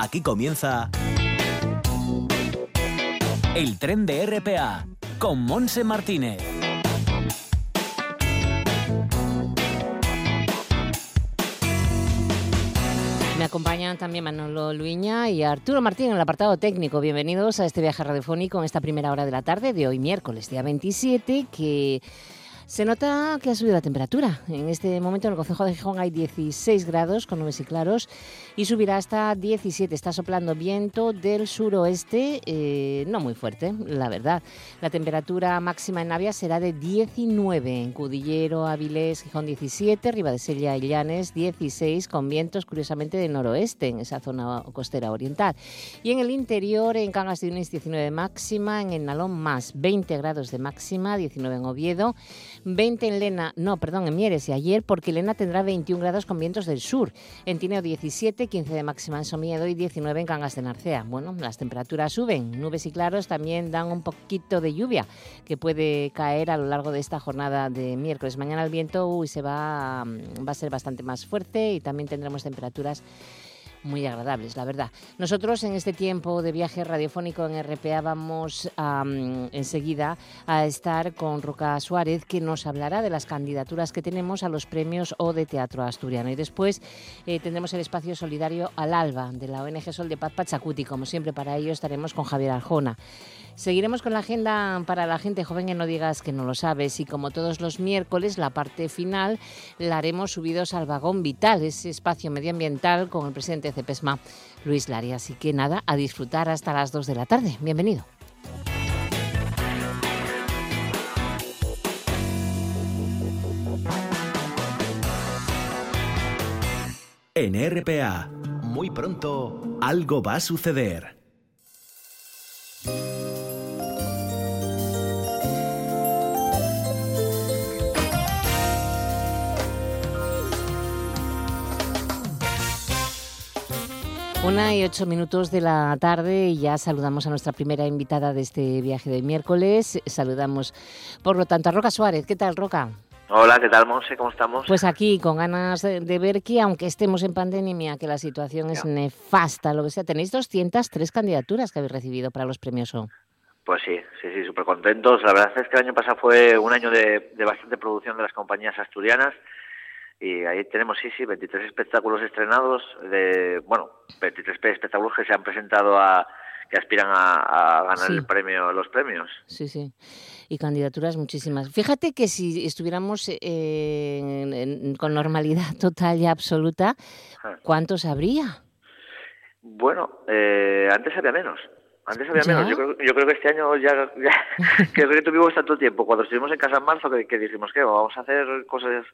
Aquí comienza el tren de RPA con Monse Martínez. Me acompañan también Manolo Luiña y Arturo Martín en el apartado técnico. Bienvenidos a este viaje radiofónico en esta primera hora de la tarde de hoy, miércoles, día 27, que se nota que ha subido la temperatura. En este momento en el Concejo de Gijón hay 16 grados con nubes y claros y subirá hasta 17. Está soplando viento del suroeste, eh, no muy fuerte, la verdad. La temperatura máxima en Navia será de 19, en Cudillero, Avilés, Gijón 17, Ribadesella y Llanes 16, con vientos curiosamente de noroeste en esa zona costera oriental. Y en el interior, en Cangas de Unis 19 máxima, en Nalón más 20 grados de máxima, 19 en Oviedo. 20 en Lena, no, perdón, en Mieres y ayer, porque Lena tendrá 21 grados con vientos del sur. En Tineo 17, 15 de máxima en y 19 en Cangas de Narcea. Bueno, las temperaturas suben, nubes y claros también dan un poquito de lluvia que puede caer a lo largo de esta jornada de miércoles. Mañana el viento uy, se va, va a ser bastante más fuerte y también tendremos temperaturas muy agradables, la verdad. Nosotros en este tiempo de viaje radiofónico en RPA vamos enseguida a estar con Roca Suárez, que nos hablará de las candidaturas que tenemos a los premios O de Teatro Asturiano. Y después eh, tendremos el espacio solidario al ALBA de la ONG Sol de Paz Pachacuti. Como siempre, para ello estaremos con Javier Arjona. Seguiremos con la agenda para la gente joven que no digas que no lo sabes y como todos los miércoles la parte final la haremos subidos al vagón vital, ese espacio medioambiental con el presidente de CEPESMA, Luis Lari. Así que nada, a disfrutar hasta las 2 de la tarde. Bienvenido. En RPA, muy pronto, algo va a suceder. Una y ocho minutos de la tarde y ya saludamos a nuestra primera invitada de este viaje de miércoles. Saludamos, por lo tanto, a Roca Suárez. ¿Qué tal, Roca? Hola, ¿qué tal, Monse? ¿Cómo estamos? Pues aquí, con ganas de, ver que, aunque estemos en pandemia, que la situación es nefasta, lo que sea, tenéis 203 candidaturas que habéis recibido para los premios O. Pues sí, sí, sí, súper contentos. La verdad es que el año pasado fue un año de, de bastante producción de las compañías asturianas y ahí tenemos, sí, sí, 23 espectáculos estrenados, de, bueno, 23 espectáculos que se han presentado a que aspiran a, ganar el premio, los premios. Sí, sí. Y candidaturas muchísimas. Fíjate que si estuviéramos eh, con normalidad total y absoluta, ¿cuántos habría? Bueno, eh, antes había menos. Antes había menos. Yo creo, yo creo, que este año ya, creo que tuvimos tanto tiempo. Cuando estuvimos en casa en marzo que, dijimos que vamos a hacer cosas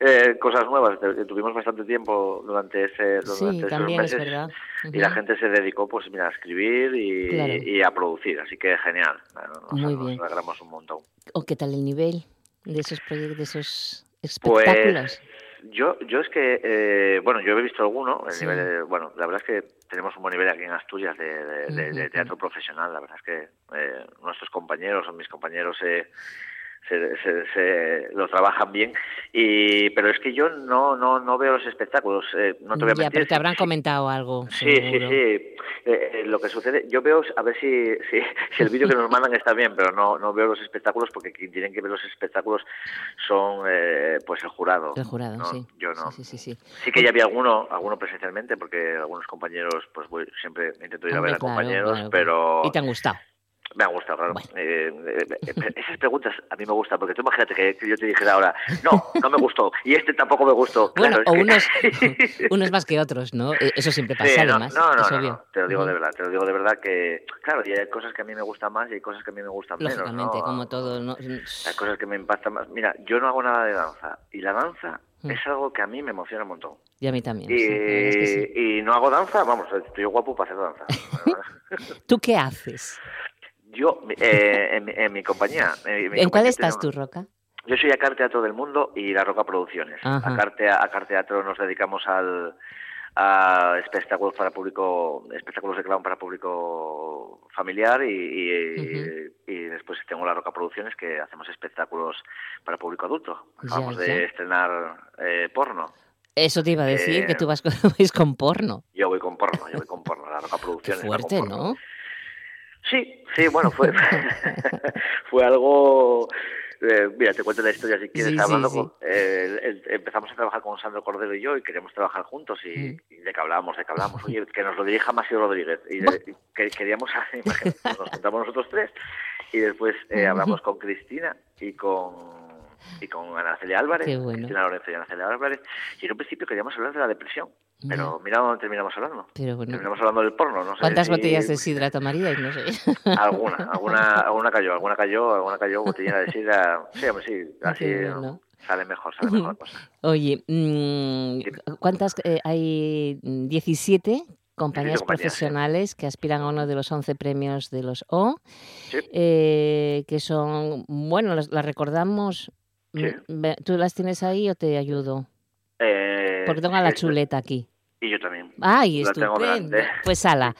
eh, cosas nuevas. Tuvimos bastante tiempo durante ese durante esos meses y la gente se dedicó, pues mira, a escribir y, a producir. Así que genial. Nos, Muy bien. alegramos un montón. ¿O qué tal el nivel de esos proyectos, de esos espectáculos? Pues, yo, yo es que, eh, bueno, yo he visto alguno, el nivel bueno, la verdad es que tenemos un buen nivel aquí en Asturias de, teatro profesional, la verdad es que eh, nuestros compañeros o mis compañeros eh, se, se, lo trabajan bien. Y pero es que yo no no no veo los espectáculos eh, no te voy a ya, pero te habrán comentado algo sí sí sí. Eh, eh, lo que sucede yo veo a ver si si, si el vídeo que nos mandan está bien pero no no veo los espectáculos porque quien tienen que ver los espectáculos son pues el jurado. El jurado sí. yo no. Sí, sí, sí, sí. Que ya había alguno alguno presencialmente porque algunos compañeros pues voy, siempre intento ir a ver a compañeros pero y te han gustado me ha gustado, claro. Eh, eh, eh, esas preguntas a mí me gustan, porque tú imagínate que yo te dijera ahora, no, no me gustó, y este tampoco me gustó. Bueno, o unos, unos más que otros, ¿no? Eso siempre pasa, no, además. No, no, no, te lo digo de verdad, te lo digo de verdad que, claro, y hay cosas que a mí me gustan más y hay cosas que a mí me gustan menos, Lógicamente, como todo. ¿no? Hay cosas que me impactan más. Mira, yo no hago nada de danza, y la danza mm. es algo que a mí me emociona un montón. Y a mí también. Y, y no hago danza, vamos, estoy guapo para hacer danza. ¿Tú qué haces? Yo, eh, en, mi compañía. ¿En cuál estás tú, Roca? Yo soy Acar Teatro del Mundo y La Roca Producciones. Acar, Teatro nos dedicamos al, a espectáculos para público, espectáculos de clown para público familiar y, y, después tengo La Roca Producciones que hacemos espectáculos para público adulto. Vamos de estrenar eh, porno. Eso te iba a decir, que tú vas con, con porno. Yo voy con porno, yo voy con porno. La La Roca Producciones. fuerte, ¿no? Sí, sí, bueno, fue, fue algo eh, mira, te cuento la historia si quieres. hablando eh, empezamos a trabajar con Sandro Cordero y yo y queríamos trabajar juntos y, mm. de que hablábamos, de que hablábamos. Oye, que nos lo dirija Masio Rodríguez. Y, que queríamos, nos juntamos nosotros tres y después eh, hablamos con Cristina y con y con Ana Celia Álvarez, Cristina Lorenzo y Ana Celia Álvarez, y en un principio queríamos hablar de la depresión, pero mira dónde terminamos hablando. Terminamos hablando del porno, no sé. ¿Cuántas botellas de sidra tomaríais? No sé. Alguna, alguna, alguna cayó, alguna cayó, alguna cayó, botellina de sidra. Sí, hombre, sí, así sale mejor, sale mejor cosa. Oye, mmm, ¿cuántas eh, hay? 17 compañías profesionales que aspiran a uno de los 11 premios de los O, eh, que son, bueno, las, recordamos. ¿Tú las tienes ahí o te ayudo? Eh, Porque tengo la chuleta aquí. Y yo también. Ay, estupendo. Pues ala.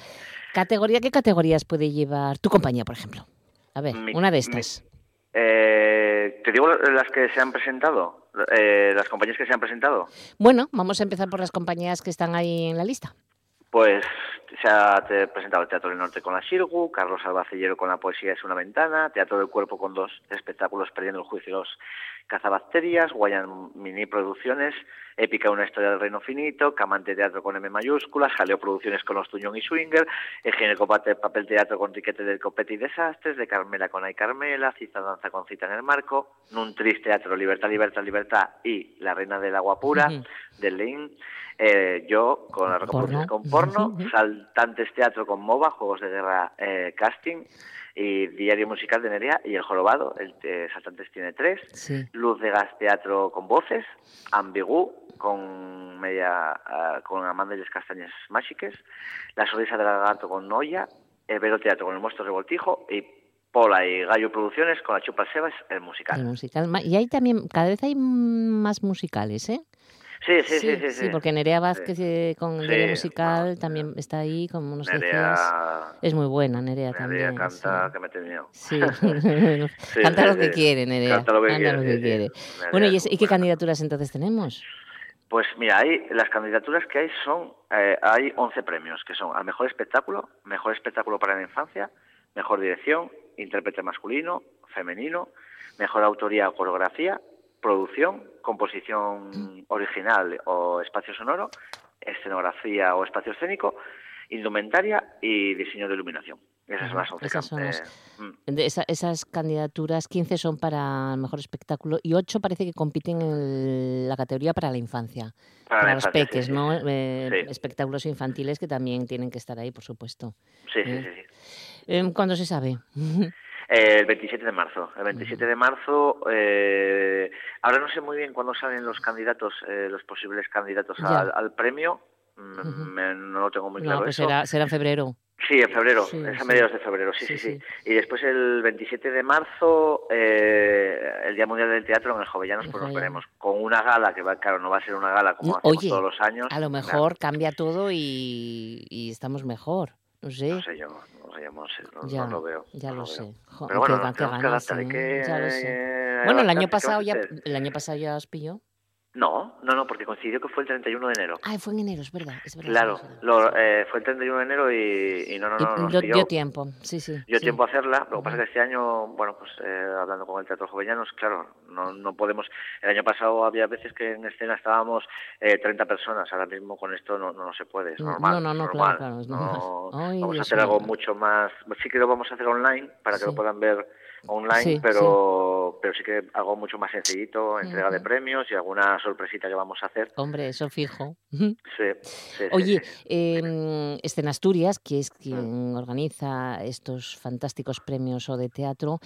Categoría, ¿qué categorías puede llevar tu compañía, por ejemplo? A ver, una de estas. Eh, ¿Te digo las que se han presentado? Eh, ¿Las compañías que se han presentado? Bueno, vamos a empezar por las compañías que están ahí en la lista. Pues se ha presentado el Teatro del Norte con la Shirgu, Carlos Albacellero con la Poesía es una ventana, Teatro del Cuerpo con dos espectáculos Perdiendo el Juicio y los Cazabacterias, Guayan Mini Producciones, Épica Una Historia del Reino Finito, Camante Teatro con M mayúsculas, Jaleo Producciones con Los Tuñón y Swinger, Higiene Papel Teatro con Riquete del Copete y Desastres, de Carmela con Ay Carmela, Cita Danza con Cita en el Marco, Nun Triste Teatro Libertad, Libertad, Libertad y La Reina del Agua Pura, de Lein, eh, yo con la con porno, Saltantes Teatro con MOBA, Juegos de Guerra eh, Casting, y Diario Musical de Nerea y El Jorobado, el de Saltantes tiene tres, Luz de Gas Teatro con voces, Ambigú con media uh, con Amanda y las Castañas Mágiques, La Sonrisa del Lagarto con Noya, Vero Teatro con El Monstruo Revoltijo y Pola y Gallo Producciones con La Chupa Sebas, el musical. El musical. Y hay también, cada vez hay más musicales, ¿eh? Sí, sí, sí, sí, sí, porque Nerea Vázquez eh, con el musical también está ahí, como nos Nerea, Es muy buena Nerea, también. Nerea canta que me he Sí, canta lo que quiere Nerea. Canta lo que, quiere, Bueno, ¿y, ¿y, qué candidaturas entonces tenemos? Pues mira, hay, las candidaturas que hay son, eh, hay 11 premios, que son al mejor espectáculo, mejor espectáculo para la infancia, mejor dirección, intérprete masculino, femenino, mejor autoría o coreografía, producción, composición original o espacio sonoro, escenografía o espacio escénico, indumentaria y diseño de iluminación. Esas son las esas, esas candidaturas, 15 son para el mejor espectáculo y 8 parece que compiten en la categoría para la infancia. Para, los peques, ¿no? Eh, espectáculos infantiles que también tienen que estar ahí, por supuesto. Sí, sí, ¿Eh? sí. Em, ¿Cuándo se sabe? el 27 de marzo. El 27 de marzo, eh, ahora no sé muy bien cuándo salen los candidatos, eh, los posibles candidatos al, premio. Mm, no lo tengo muy claro. No, pues será, será en febrero. Sí, en febrero, es a mediados de febrero, sí sí, sí, Y después el 27 de marzo, eh, el Día Mundial del Teatro en el Jovellanos, pues nos veremos con una gala, que va, claro, no va a ser una gala como hacemos todos los años. a lo mejor cambia todo y, y estamos mejor. No sé. No sé yo, sé, no, ya, no lo veo. Ya lo, sé. Pero bueno, que, que ganas, ¿eh? Ya lo sé. Bueno, el año pasado ya, el año pasado ya os pilló. No, no, no, porque coincidió que fue el 31 de enero. Ah, fue en enero, es verdad. Es verdad claro, Lo, eh, fue el 31 de enero y, y no, no, no. dio, dio, tiempo, sí, sí. Dio tiempo a hacerla. Lo que pasa es que este año, bueno, pues eh, hablando con el Teatro Jovellanos, claro, no, no podemos. El año pasado había veces que en escena estábamos eh, 30 personas. Ahora mismo con esto no, no, se puede, es normal. No, no, no, normal. claro, claro. vamos a hacer algo mucho más. Sí que lo vamos a hacer online para que lo puedan ver online, pero, pero sí que algo mucho más sencillito, entrega de premios y alguna sorpresita que vamos a hacer. Hombre, eso fijo. Sí. Oye, eh, en Asturias, que es quien organiza estos fantásticos premios o de teatro,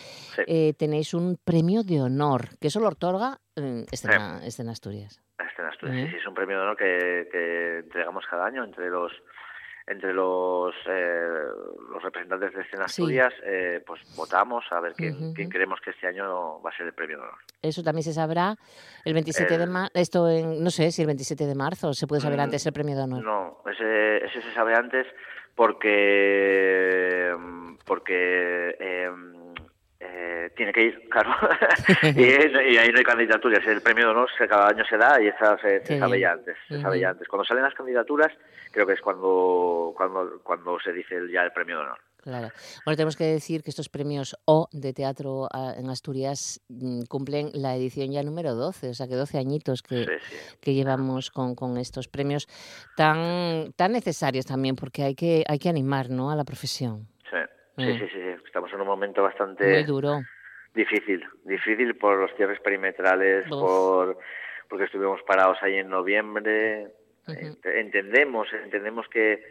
eh, tenéis un premio de honor, que eso lo otorga eh, Escena, Asturias. Escena Asturias, sí, sí, es un premio de honor que, que entregamos cada año entre los entre los, eh, los representantes de escenas Asturias, eh, pues votamos a ver quién, quién, creemos que este año va a ser el premio de honor. Eso también se sabrá el 27 de marzo, esto en, no sé si el 27 de marzo se puede saber mm, antes el premio de honor. No, ese, ese se sabe antes porque porque eh, eh, tiene que ir, claro. y, ahí no hay candidaturas. El premio de honor cada año se da y esa se, sabe ya antes. Se sabe ya antes. Cuando salen las candidaturas, creo que es cuando, cuando, cuando se dice ya el premio de honor. Claro. Bueno, tenemos que decir que estos premios O de teatro en Asturias mm, cumplen la edición ya número 12, o sea que 12 añitos que, que llevamos con, con, estos premios tan, tan necesarios también, porque hay que, hay que animar ¿no? a la profesión. Sí. Sí, mm. sí, sí, estamos en un momento bastante duro. Difícil, difícil por los cierres perimetrales, por porque estuvimos parados ahí en noviembre. Entendemos, entendemos que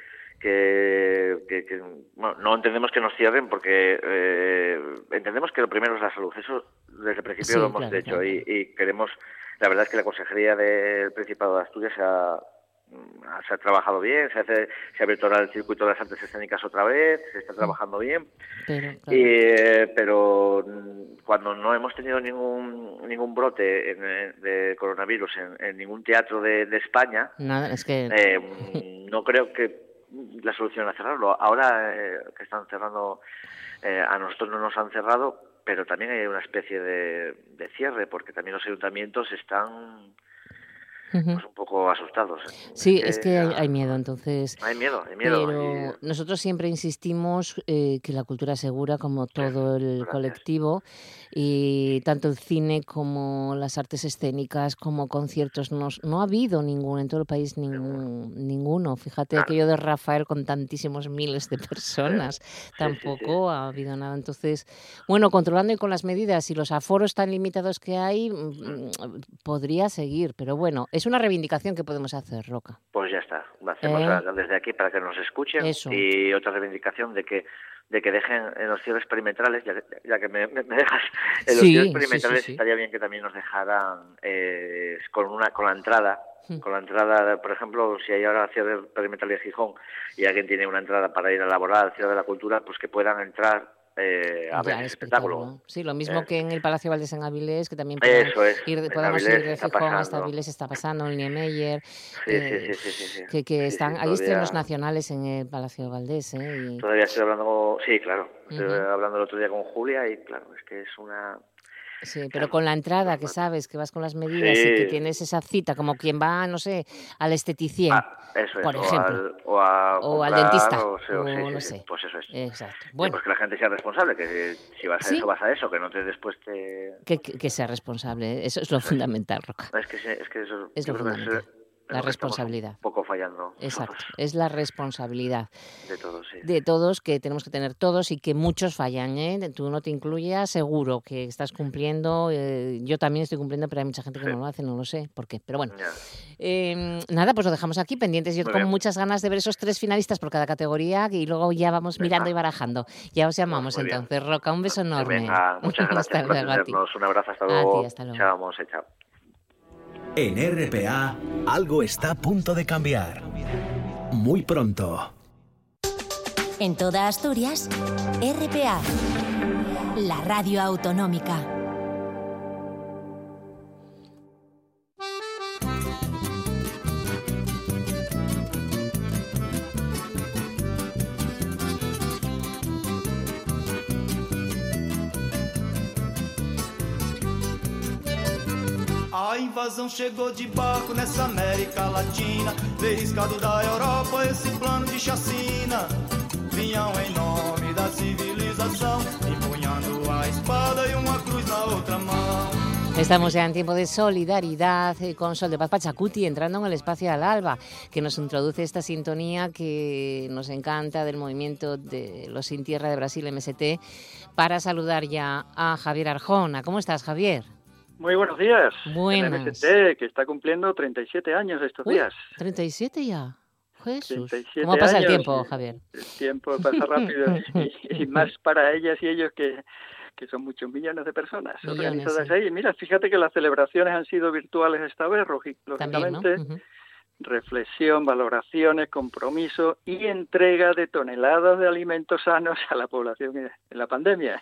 que, bueno, no entendemos que nos cierren porque eh, entendemos que lo primero es la salud. Eso desde el principio lo hemos hecho Y, queremos, la verdad es que la Consejería del Principado de Asturias ha, se ha trabajado bien, se, hace, se ha abierto ahora el circuito de las artes escénicas otra vez, se está trabajando bien, pero, pero cuando no hemos tenido ningún ningún brote de coronavirus en, ningún teatro de, España, es que... Eh, no creo que la solución a cerrarlo. Ahora eh, que están cerrando, eh, a nosotros no nos han cerrado, pero también hay una especie de, de cierre, porque también los ayuntamientos están pues un poco asustados. ¿eh? Sí, es que hay, miedo, entonces. Hay miedo, hay miedo. Pero nosotros siempre insistimos eh, que la cultura segura, como todo el colectivo, y tanto el cine como las artes escénicas, como conciertos, no, no ha habido ninguno en todo el país, ningún, ninguno. Fíjate aquello de Rafael con tantísimos miles de personas, tampoco ha habido nada. Entonces, bueno, controlando y con las medidas y los aforos tan limitados que hay, mm, mm, podría seguir, pero bueno, es una reivindicación que podemos hacer, Roca. Pues ya está, lo hacemos ¿Eh? desde aquí para que nos escuchen y otra reivindicación de que de que dejen en los cierres perimetrales, ya, que me, dejas, en los cierres perimetrales estaría bien que también nos dejaran eh, con una con la entrada hmm. con la entrada, por ejemplo, si hay ahora cierre perimetral de Gijón y alguien tiene una entrada para ir a laborar al cierre de la cultura, pues que puedan entrar eh, a ver espectáculo. Sí, lo mismo eh. que en el Palacio Valdés en Avilés, que también ir, podamos ir de Gijón hasta Avilés, está pasando, en Niemeyer, sí, sí, sí, que, que están, hay estrenos nacionales en el Palacio Valdés. ¿eh? Todavía estoy hablando, sí, claro, estoy hablando el otro día con Julia y claro, es que es una Sí, pero con la entrada, que sabes, que vas con las medidas y que tienes esa cita, como quien va, no sé, al esteticien, ah, por ejemplo. O al, dentista. O, no sé. Pues eso es. Exacto. Bueno. pues que la gente sea responsable, que si vas a eso, vas a eso, que no te después te... Que, que, sea responsable, eso es lo fundamental, Roca. Es que, es que eso... Es lo fundamental. La responsabilidad. Un poco fallando. Exacto, es la responsabilidad. De todos, sí. De todos, que tenemos que tener todos y que muchos fallan. ¿eh? Tú no te incluyas, seguro que estás cumpliendo. Eh, yo también estoy cumpliendo, pero hay mucha gente que no lo hace, no lo sé por qué. Pero bueno, em, nada, pues lo dejamos aquí pendientes. Yo con muchas ganas de ver esos tres finalistas por cada categoría y luego ya vamos mirando y barajando. Ya os llamamos entonces. Roca, un beso enorme. Venga, muchas gracias por Un abrazo, hasta luego. hasta luego. Chao, chao. En RPA, algo está a punto de cambiar. Muy pronto. En toda Asturias, RPA, la radio autonómica. Invasão chegou de barco nessa América Latina, Veriscado da Europa esse plano de chacina. Vinham em nome da civilização, empunhando a espada e uma cruz na outra mão. Estamos ya en tiempo de solidaridad eh, con Sol de Paz Pachacuti entrando en el espacio al alba, que nos introduce esta sintonía que nos encanta del movimiento de los Sin Tierra de Brasil MST para saludar ya a Javier Arjona. ¿Cómo estás, Javier? Muy buenos días. Buenos. MST, que está cumpliendo 37 años estos días. ¿37 ya? Jesús. ¿Cómo pasa el tiempo, Javier? El tiempo pasa rápido y, más para ellas y ellos que, que son muchos millones de personas organizadas ahí. Mira, fíjate que las celebraciones han sido virtuales esta vez, lógicamente. Reflexión, valoraciones, compromiso y entrega de toneladas de alimentos sanos a la población en la pandemia.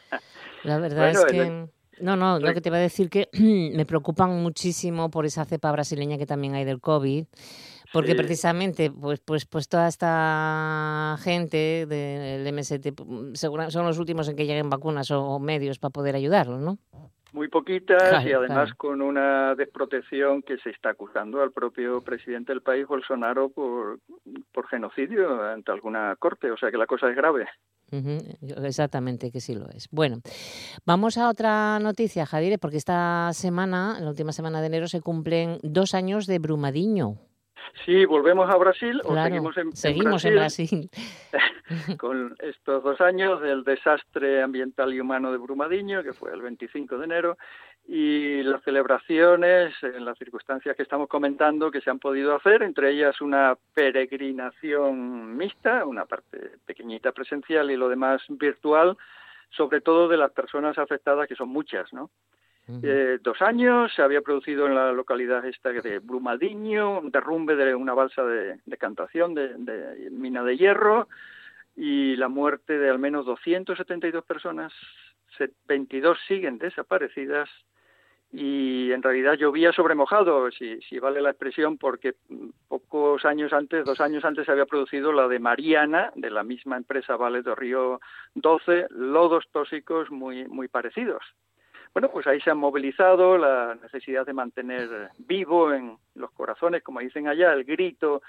La verdad es que... No, no, lo que te iba a decir que me preocupan muchísimo por esa cepa brasileña que también hay del COVID, Porque precisamente, pues, pues, pues toda esta gente del MST son los últimos en que lleguen vacunas o medios para poder ayudarlos, ¿no? Muy poquitas y además con una desprotección que se está acusando al propio presidente del país, Bolsonaro, por, por genocidio ante alguna corte. O sea que la cosa es grave. Exactamente, que sí lo es. Bueno, vamos a otra noticia, Javier, porque esta semana, la última semana de enero, se cumplen dos años de Brumadiño. Sí, volvemos a Brasil o seguimos en, seguimos en Brasil. con estos dos años del desastre ambiental y humano de Brumadiño, que fue el 25 de enero, y las celebraciones en las circunstancias que estamos comentando que se han podido hacer, entre ellas una peregrinación mixta, una parte pequeñita presencial y lo demás virtual, sobre todo de las personas afectadas, que son muchas, ¿no? Eh, dos años se había producido en la localidad esta de Brumadiño un derrumbe de una balsa de, cantación de, mina de hierro y la muerte de al menos 272 personas, 22 siguen desaparecidas y en realidad llovía sobre mojado, si, si vale la expresión, porque pocos años antes, dos años antes, se había producido la de Mariana, de la misma empresa Vale do Río 12, lodos tóxicos muy, muy parecidos. Bueno, pues ahí se han movilizado la necesidad de mantener vivo en los corazones, como dicen allá, el grito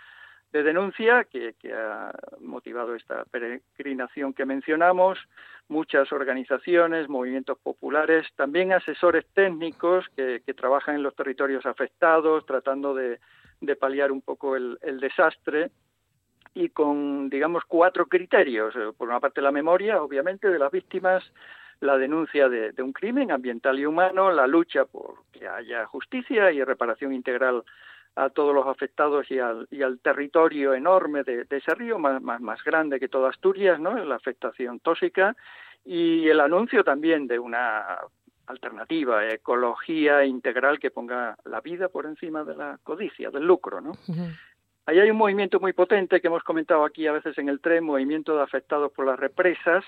de denuncia que, ha motivado esta peregrinación que mencionamos, muchas organizaciones, movimientos populares, también asesores técnicos que, trabajan en los territorios afectados, tratando de, paliar un poco el, desastre y con, digamos, cuatro criterios. Por una parte, la memoria, obviamente, de las víctimas, la denuncia de, un crimen ambiental y humano, la lucha por que haya justicia y reparación integral a todos los afectados y al, y al territorio enorme de, ese río, más, más, más, grande que toda Asturias, ¿no? la afectación tóxica, y el anuncio también de una alternativa, ecología integral que ponga la vida por encima de la codicia, del lucro. ¿no? Ahí hay un movimiento muy potente que hemos comentado aquí a veces en el tren, movimiento de afectados por las represas,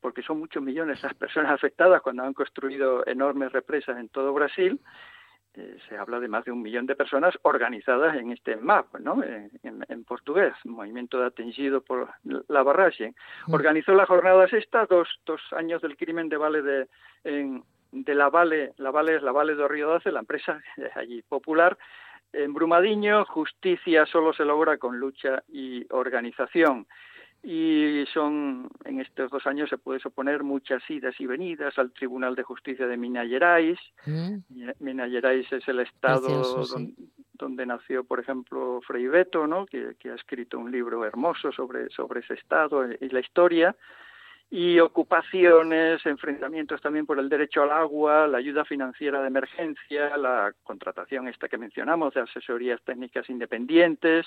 porque son muchos millones las personas afectadas cuando han construido enormes represas en todo Brasil. Eh, se habla de más de un millón de personas organizadas en este MAP, ¿no? en, portugués, Movimiento de Atengido por la Barrage. Mm. Organizó la jornada sexta, dos, dos años del crimen de Vale de, de la Vale, la Vale es la Vale de Río Doce, la empresa allí popular, en Brumadiño, justicia solo se logra con lucha y organización y son en estos dos años se puede suponer muchas idas y venidas al Tribunal de Justicia de Minas Gerais. Mm. Minas Gerais es el estado donde, nació, por ejemplo, Frei Beto, ¿no? Que, ha escrito un libro hermoso sobre, sobre ese estado y la historia. Y ocupaciones, enfrentamientos también por el derecho al agua, la ayuda financiera de emergencia, la contratación esta que mencionamos de asesorías técnicas independientes,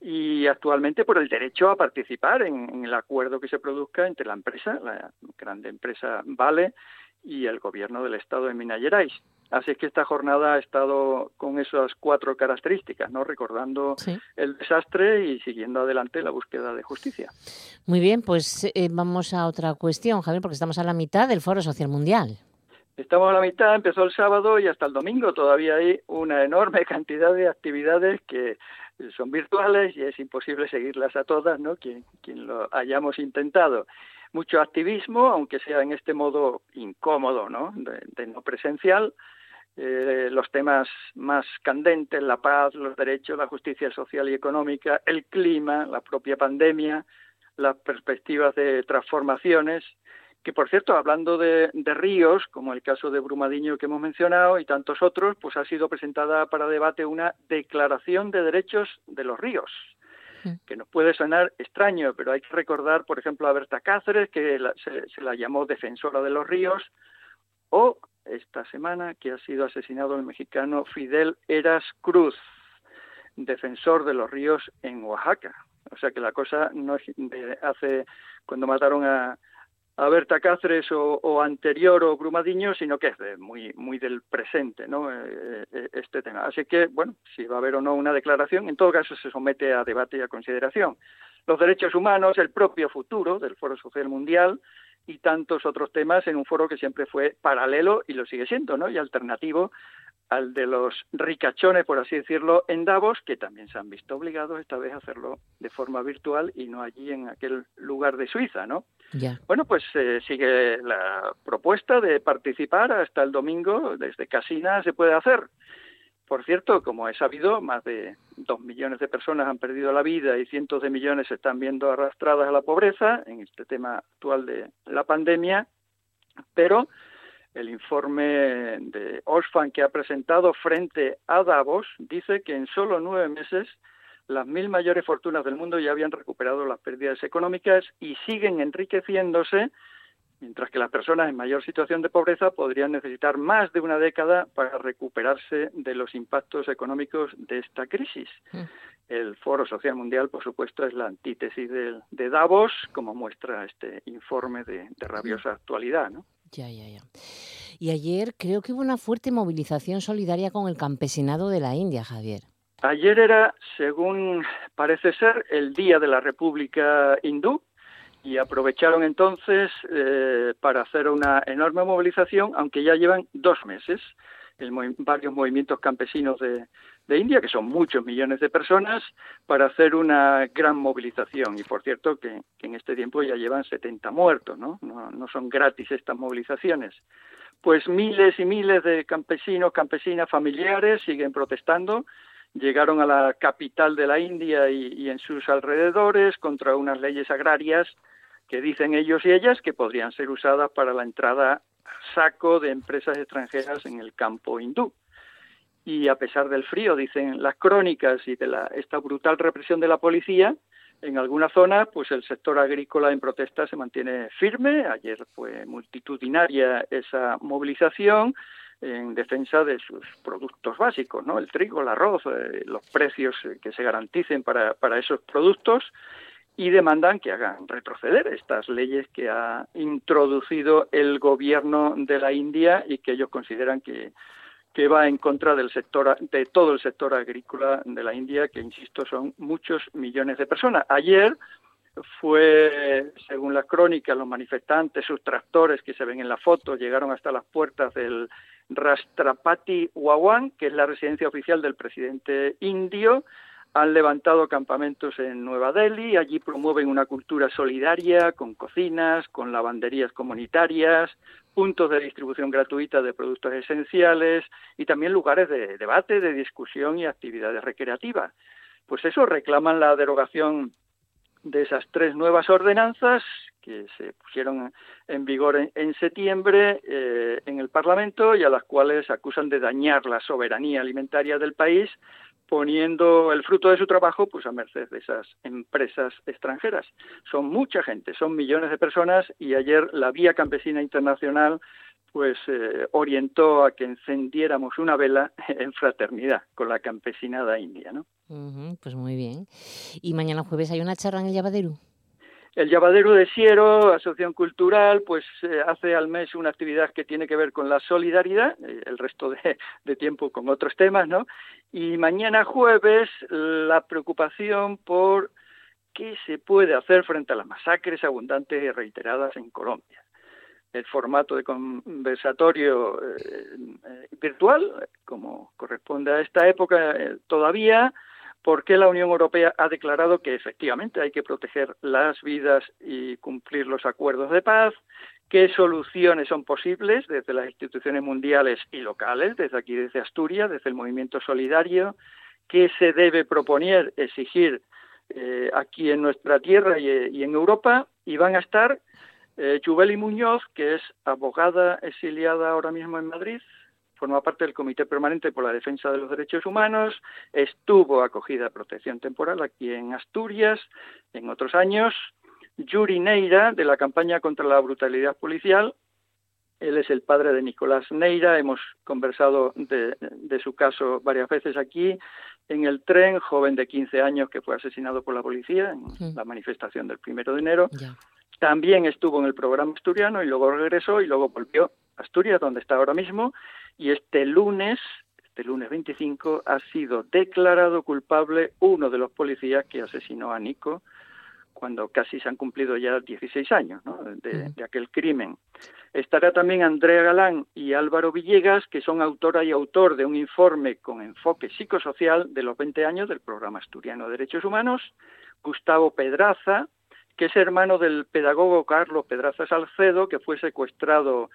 y actualmente por el derecho a participar en, el acuerdo que se produzca entre la empresa, la grande empresa Vale, y el gobierno del estado de Minas Gerais. Así es que esta jornada ha estado con esas cuatro características, ¿no? Recordando el desastre y siguiendo adelante la búsqueda de justicia. Muy bien, pues eh, vamos a otra cuestión, Javier, porque estamos a la mitad del Foro Social Mundial. Estamos a la mitad, empezó el sábado y hasta el domingo todavía hay una enorme cantidad de actividades que son virtuales y es imposible seguirlas a todas, ¿no? Quien, quien lo hayamos intentado. Mucho activismo, aunque sea en este modo incómodo, ¿no? De, no presencial. Eh, los temas más candentes, la paz, los derechos, la justicia social y económica, el clima, la propia pandemia, las perspectivas de transformaciones que por cierto, hablando de, ríos, como el caso de Brumadiño que hemos mencionado y tantos otros, pues ha sido presentada para debate una declaración de derechos de los ríos, que nos puede sonar extraño, pero hay que recordar, por ejemplo, a Berta Cáceres, que se, se, la llamó defensora de los ríos, o esta semana que ha sido asesinado el mexicano Fidel Eras Cruz, defensor de los ríos en Oaxaca. O sea que la cosa no es de hace cuando mataron a, a Berta Cáceres o, anterior o Grumadiño, sino que es muy, muy del presente, ¿no? Eh, eh, este tema. Así que, bueno, si va a haber o no una declaración, en todo caso se somete a debate y a consideración. Los derechos humanos, el propio futuro del Foro Social Mundial y tantos otros temas en un foro que siempre fue paralelo y lo sigue siendo, ¿no? Y alternativo al de los ricachones, por así decirlo, en Davos, que también se han visto obligados esta vez a hacerlo de forma virtual y no allí en aquel lugar de Suiza, ¿no? Bueno, pues eh, sigue la propuesta de participar hasta el domingo, desde Casina se puede hacer. Por cierto, como he sabido, más de dos millones de personas han perdido la vida y cientos de millones se están viendo arrastradas a la pobreza en este tema actual de la pandemia, pero el informe de Oxfam que ha presentado frente a Davos dice que en solo nueve meses las mil mayores fortunas del mundo ya habían recuperado las pérdidas económicas y siguen enriqueciéndose, mientras que las personas en mayor situación de pobreza podrían necesitar más de una década para recuperarse de los impactos económicos de esta crisis. Mm. El Foro Social Mundial, por supuesto, es la antítesis de, Davos, como muestra este informe de, de rabiosa actualidad. ¿no? Ya, ya, ya. Y ayer creo que hubo una fuerte movilización solidaria con el campesinado de la India, Javier. Ayer era, según parece ser, el Día de la República Hindú y aprovecharon entonces eh, para hacer una enorme movilización, aunque ya llevan dos meses. varios movimientos campesinos de, de India, que son muchos millones de personas, para hacer una gran movilización. Y por cierto, que, en este tiempo ya llevan 70 muertos, ¿no? ¿no? son gratis estas movilizaciones. Pues miles y miles de campesinos, campesinas, familiares siguen protestando. Llegaron a la capital de la India y, y en sus alrededores contra unas leyes agrarias que dicen ellos y ellas que podrían ser usadas para la entrada saco de empresas extranjeras en el campo hindú y a pesar del frío, dicen las crónicas y de la, esta brutal represión de la policía, en algunas zonas, pues el sector agrícola en protesta se mantiene firme. Ayer fue multitudinaria esa movilización en defensa de sus productos básicos, ¿no? El trigo, el arroz, eh, los precios que se garanticen para, para esos productos y demandan que hagan retroceder estas leyes que ha introducido el gobierno de la India y que ellos consideran que que va en contra del sector de todo el sector agrícola de la India, que insisto son muchos millones de personas. Ayer fue, según las crónicas, los manifestantes, sus tractores que se ven en la foto, llegaron hasta las puertas del Rastrapati Wawan, que es la residencia oficial del presidente indio, han levantado campamentos en Nueva Delhi, allí promueven una cultura solidaria con cocinas, con lavanderías comunitarias, puntos de distribución gratuita de productos esenciales y también lugares de debate, de discusión y actividades recreativas. Pues eso reclaman la derogación de esas tres nuevas ordenanzas que se pusieron en vigor en, septiembre eh, en el Parlamento y a las cuales acusan de dañar la soberanía alimentaria del país poniendo el fruto de su trabajo pues a merced de esas empresas extranjeras. Son mucha gente, son millones de personas y ayer la Vía Campesina Internacional pues eh, orientó a que encendiéramos una vela en fraternidad con la campesinada india, ¿no? pues muy bien. ¿Y mañana jueves hay una charla en el Llavadero? El Llavadero de Siero, Asociación Cultural, pues eh, hace al mes una actividad que tiene que ver con la solidaridad, eh, el resto de, tiempo con otros temas, ¿no? Y mañana jueves la preocupación por qué se puede hacer frente a las masacres abundantes y reiteradas en Colombia. El formato de conversatorio eh, virtual, como corresponde a esta época, todavía ¿Por qué la Unión Europea ha declarado que efectivamente hay que proteger las vidas y cumplir los acuerdos de paz? ¿Qué soluciones son posibles desde las instituciones mundiales y locales, desde aquí, desde Asturias, desde el movimiento solidario? ¿Qué se debe proponer, exigir eh, aquí en nuestra tierra y, en Europa? Y van a estar eh, Muñoz, que es abogada exiliada ahora mismo en Madrid, forma parte del Comité Permanente por la Defensa de los Derechos Humanos, estuvo acogida a protección temporal aquí en Asturias en otros años, Yuri Neira, de la campaña contra la brutalidad policial, él es el padre de Nicolás Neira, hemos conversado de, su caso varias veces aquí, en el tren, joven de 15 años que fue asesinado por la policía en la manifestación del primero de enero. También estuvo en el programa asturiano y luego regresó y luego volvió a Asturias, donde está ahora mismo, y este lunes, este lunes 25, ha sido declarado culpable uno de los policías que asesinó a Nico cuando casi se han cumplido ya 16 años de, aquel crimen. Estará también Andrea Galán y Álvaro Villegas, que son autora y autor de un informe con enfoque psicosocial de los 20 años del programa asturiano de derechos humanos, Gustavo Pedraza, que es hermano del pedagogo Carlos Pedraza Salcedo, que fue secuestrado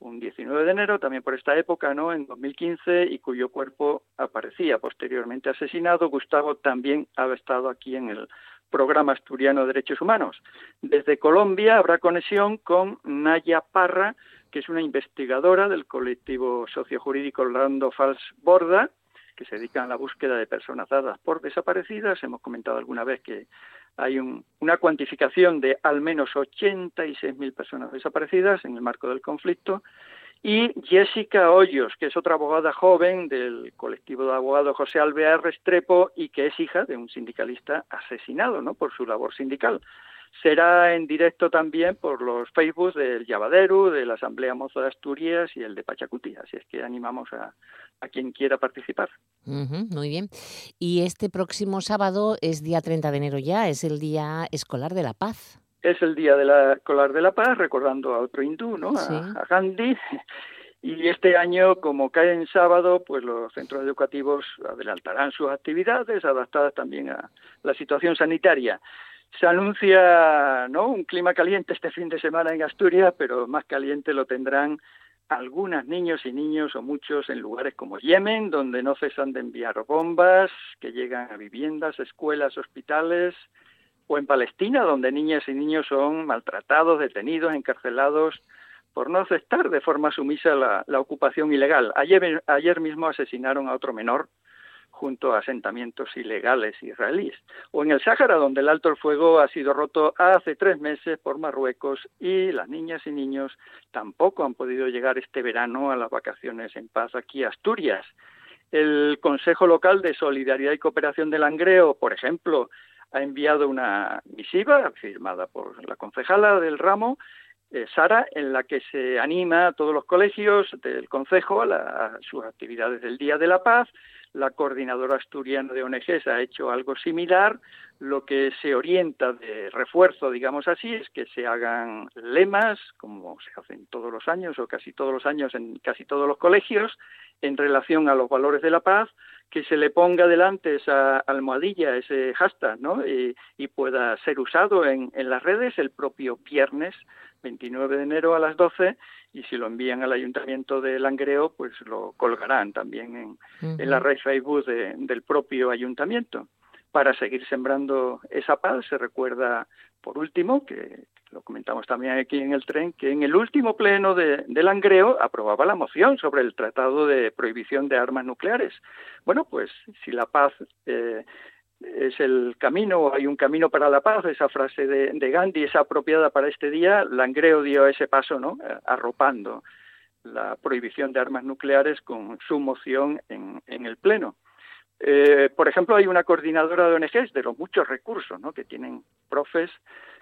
un 19 de enero, también por esta época, ¿no? En 2015, y cuyo cuerpo aparecía posteriormente asesinado. Gustavo también ha estado aquí en el programa asturiano de derechos humanos. Desde Colombia habrá conexión con Naya Parra, que es una investigadora del colectivo sociojurídico Orlando Fals Borda, que se dedica a la búsqueda de personas dadas por desaparecidas. Hemos comentado alguna vez que hay una cuantificación de al menos 86.000 personas desaparecidas en el marco del conflicto. Y Jessica Hoyos, que es otra abogada joven del colectivo de abogados José Alvear Restrepo y que es hija de un sindicalista asesinado ¿no? por su labor sindical. Será en directo también por los Facebook del Llavaderu, de la Asamblea Mozo de Asturias y el de Pachacuti. Así es que animamos a, a quien quiera participar. muy bien. Y este próximo sábado es día 30 de enero ya, es el Día Escolar de la Paz. Es el Día de la Escolar de la Paz, recordando a otro hindú, ¿no? A, Gandhi. Y este año, como cae en sábado, pues los centros educativos adelantarán sus actividades, adaptadas también a la situación sanitaria. Se anuncia ¿no? un clima caliente este fin de semana en Asturias, pero más caliente lo tendrán algunas niños y niños o muchos en lugares como Yemen, donde no cesan de enviar bombas que llegan a viviendas, escuelas, hospitales, o en Palestina, donde niñas y niños son maltratados, detenidos, encarcelados por no aceptar de forma sumisa la, la ocupación ilegal. Ayer, ayer mismo asesinaron a otro menor junto a asentamientos ilegales israelíes, o en el Sáhara, donde el alto el fuego ha sido roto hace tres meses por Marruecos y las niñas y niños tampoco han podido llegar este verano a las vacaciones en paz aquí a Asturias. El Consejo Local de Solidaridad y Cooperación del Langreo, por ejemplo, ha enviado una misiva firmada por la concejala del ramo eh, Sara, en la que se anima a todos los colegios del Consejo a, sus actividades del Día de la Paz la coordinadora asturiana de ONGs ha hecho algo similar. Lo que se orienta de refuerzo, digamos así, es que se hagan lemas, como se hacen todos los años o casi todos los años en casi todos los colegios, en relación a los valores de la paz, que se le ponga delante esa almohadilla, ese hashtag, ¿no? Y, pueda ser usado en, en las redes el propio viernes 29 de enero a las 12 y si lo envían al ayuntamiento de Langreo, pues lo colgarán también en, en la red Facebook del propio ayuntamiento. Para seguir sembrando esa paz, se recuerda, por último, que lo comentamos también aquí en el tren, que en el último pleno de, de, Langreo aprobaba la moción sobre el Tratado de Prohibición de Armas Nucleares. Bueno, pues si la paz eh, es el camino, hay un camino para la paz, esa frase de, Gandhi es apropiada para este día, Langreo dio ese paso, ¿no? Eh, arropando la prohibición de armas nucleares con su moción en, el Pleno. Eh, por ejemplo, hay una coordinadora de ONGs de los muchos recursos ¿no? que tienen profes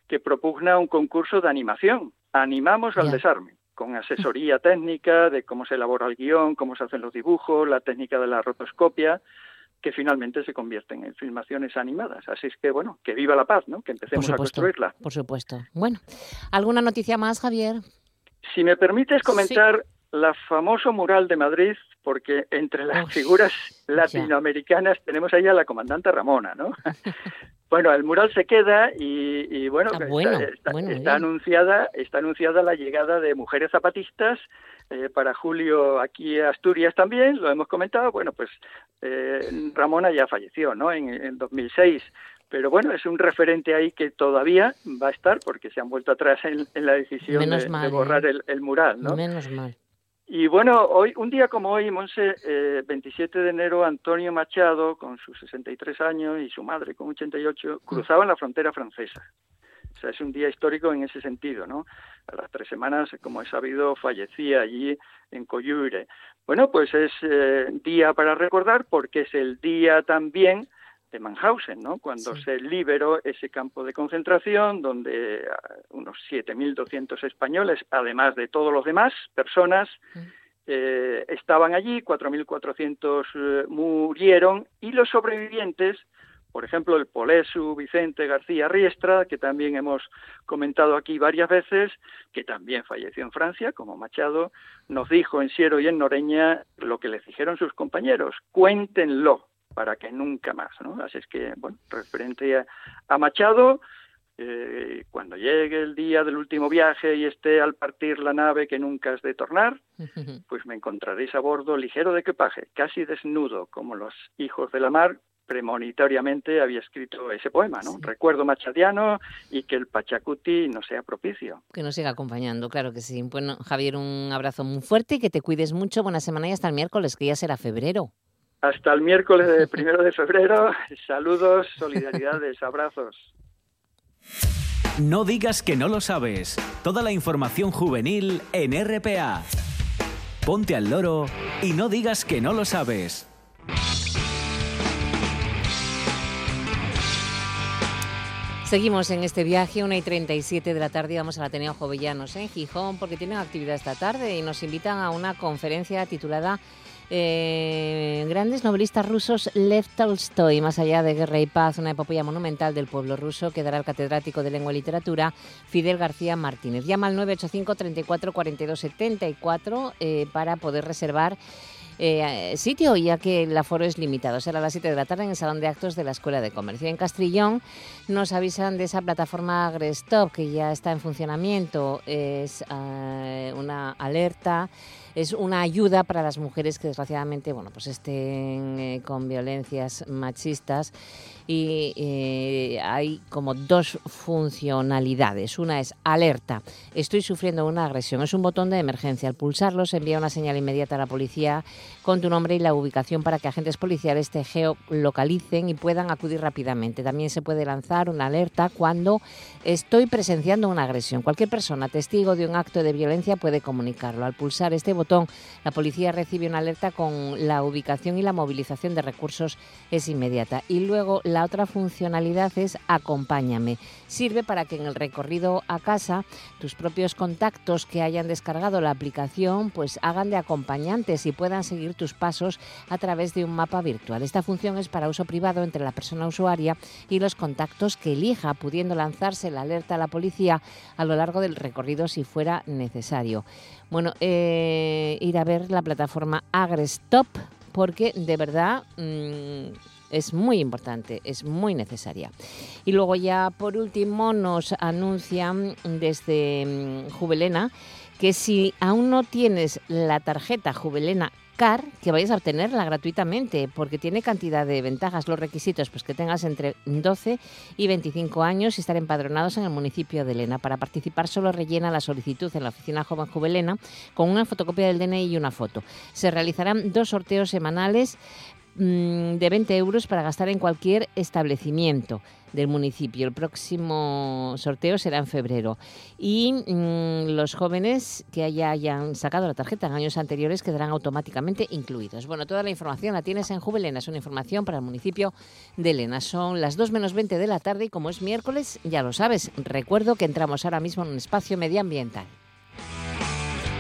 que propugna un concurso de animación. Animamos al desarme, con asesoría técnica de cómo se elabora el guion, cómo se hacen los dibujos, la técnica de la rotoscopia, que finalmente se convierten en filmaciones animadas. Así es que, bueno, que viva la paz, ¿no? Que empecemos a construirla. Por supuesto. Bueno, ¿alguna noticia más, Javier? Si me permites comentar la famoso mural de Madrid, porque entre las figuras latinoamericanas tenemos ahí a la comandante Ramona, ¿no? Bueno, el mural se queda y, bueno, está, anunciada está anunciada la llegada de mujeres zapatistas eh, para julio aquí a Asturias también, lo hemos comentado. Bueno, pues eh, Ramona ya falleció, ¿no? En, en 2006 pero bueno, es un referente ahí que todavía va a estar porque se han vuelto atrás en, la decisión de, borrar ¿eh? el, el, mural, ¿no? Menos mal. Y bueno, hoy, un día como hoy, Monse, eh, 27 de enero, Antonio Machado, con sus 63 años, y su madre con 88, cruzaban la frontera francesa. O sea, es un día histórico en ese sentido, ¿no? A las tres semanas, como he sabido, fallecía allí en Coyure. Bueno, pues es eh, día para recordar porque es el día también de Mannhausen, ¿no? Cuando se liberó ese campo de concentración donde ah, unos 7.200 españoles, además de todos los demás personas, eh, estaban allí, 4.400 eh, murieron y los sobrevivientes por ejemplo, el Polesu Vicente García Riestra, que también hemos comentado aquí varias veces, que también falleció en Francia, como Machado, nos dijo en Siero y en Noreña lo que le dijeron sus compañeros, cuéntenlo para que nunca más, ¿no? Así es que, bueno, referente a, Machado, eh, cuando llegue el día del último viaje y esté al partir la nave que nunca has de tornar, pues me encontraréis a bordo ligero de equipaje, casi desnudo, como los hijos de la mar, premonitoriamente había escrito ese poema, ¿no? Recuerdo machadiano y que el Pachacuti no sea propicio. Que nos siga acompañando, claro que sí. Bueno, Javier, un abrazo muy fuerte y que te cuides mucho. Buena semana y hasta el miércoles, que ya será febrero. Hasta el miércoles de primero de febrero. Saludos, solidaridades, abrazos. No digas que no lo sabes. Toda la información juvenil en RPA. Ponte al loro y no digas que no lo sabes. Seguimos en este viaje, 1 y 37 de la tarde, vamos al Ateneo Jovellanos en Gijón porque tienen actividad esta tarde y nos invitan a una conferencia titulada eh, Grandes novelistas rusos Lev Tolstoy, más allá de Guerra y Paz, una epopeya monumental del pueblo ruso que dará el catedrático de Lengua y Literatura Fidel García Martínez. Llama al 985 34 42 74 para poder reservar eh, sitio, ya que el aforo es limitado. Será a las 7 de la tarde en el Salón de Actos de la Escuela de Comercio. En Castrillón nos avisan de esa plataforma Agrestop que ya está en funcionamiento. Es eh, una alerta es una ayuda para las mujeres que desgraciadamente bueno, pues estén eh, con violencias machistas y eh, hay como dos funcionalidades. Una es alerta, estoy sufriendo una agresión. Es un botón de emergencia. Al pulsarlo se envía una señal inmediata a la policía con tu nombre y la ubicación para que agentes policiales te geolocalicen y puedan acudir rápidamente. También se puede lanzar una alerta cuando estoy presenciando una agresión. Cualquier persona testigo de un acto de violencia puede comunicarlo. Al pulsar este botón, la policía recibe una alerta con la ubicación y la movilización de recursos es inmediata. Y luego la otra funcionalidad es Acompáñame. Sirve para que en el recorrido a casa tus propios contactos que hayan descargado la aplicación pues hagan de acompañantes y puedan seguir tus pasos a través de un mapa virtual. Esta función es para uso privado entre la persona usuaria y los contactos que elija, pudiendo lanzarse la alerta a la policía a lo largo del recorrido si fuera necesario. Bueno, eh, ir a ver la plataforma Agrestop porque de verdad... Mm, es muy importante, es muy necesaria. Y luego ya por último nos anuncian desde mm, Juvelena que si aún no tienes la tarjeta Juvelena CAR, que vayas a obtenerla gratuitamente, porque tiene cantidad de ventajas. Los requisitos, pues que tengas entre 12 y 25 años y estar empadronados en el municipio de Elena. Para participar solo rellena la solicitud en la oficina Joven Juvelena con una fotocopia del DNI y una foto. Se realizarán dos sorteos semanales de 20 euros para gastar en cualquier establecimiento del municipio. El próximo sorteo será en febrero. Y mm, los jóvenes que hayan sacado la tarjeta en años anteriores quedarán automáticamente incluidos. Bueno, toda la información la tienes en Juvelena. Es una información para el municipio de Elena. Son las 2 menos 20 de la tarde y como es miércoles, ya lo sabes. Recuerdo que entramos ahora mismo en un espacio medioambiental.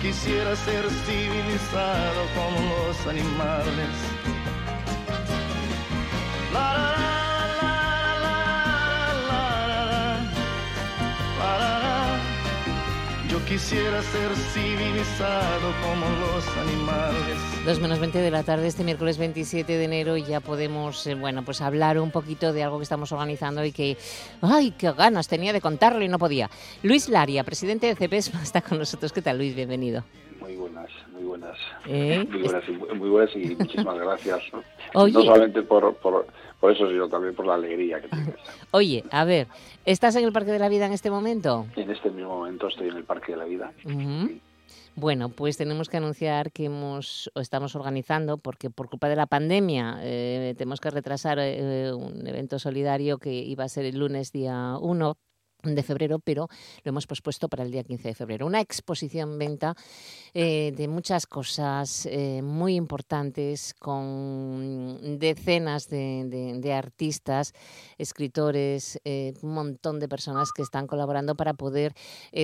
Quisiera ser civilizado como los animales. Quisiera ser civilizado como los animales. 2 menos 20 de la tarde, este miércoles 27 de enero, y ya podemos, eh, bueno, pues hablar un poquito de algo que estamos organizando y que, ¡ay, qué ganas tenía de contarlo y no podía! Luis Laria, presidente de CEPES, está con nosotros. ¿Qué tal, Luis? Bienvenido. Muy buenas, muy buenas. ¿Eh? Muy, buenas y, muy buenas y muchísimas gracias. No solamente por, por, por, eso, sino también por la alegría que tienes. Oye, a ver, ¿estás en el Parque de la Vida en este momento? En este mismo momento estoy en el Parque de la Vida. Bueno, pues tenemos que anunciar que hemos estamos organizando, porque por culpa de la pandemia eh, tenemos que retrasar eh, un evento solidario que iba a ser el lunes día 1 de febrero, pero lo hemos pospuesto para el día 15 de febrero. Una exposición venta eh, de muchas cosas eh, muy importantes con decenas de, artistas, escritores, eh, un montón de personas que están colaborando para poder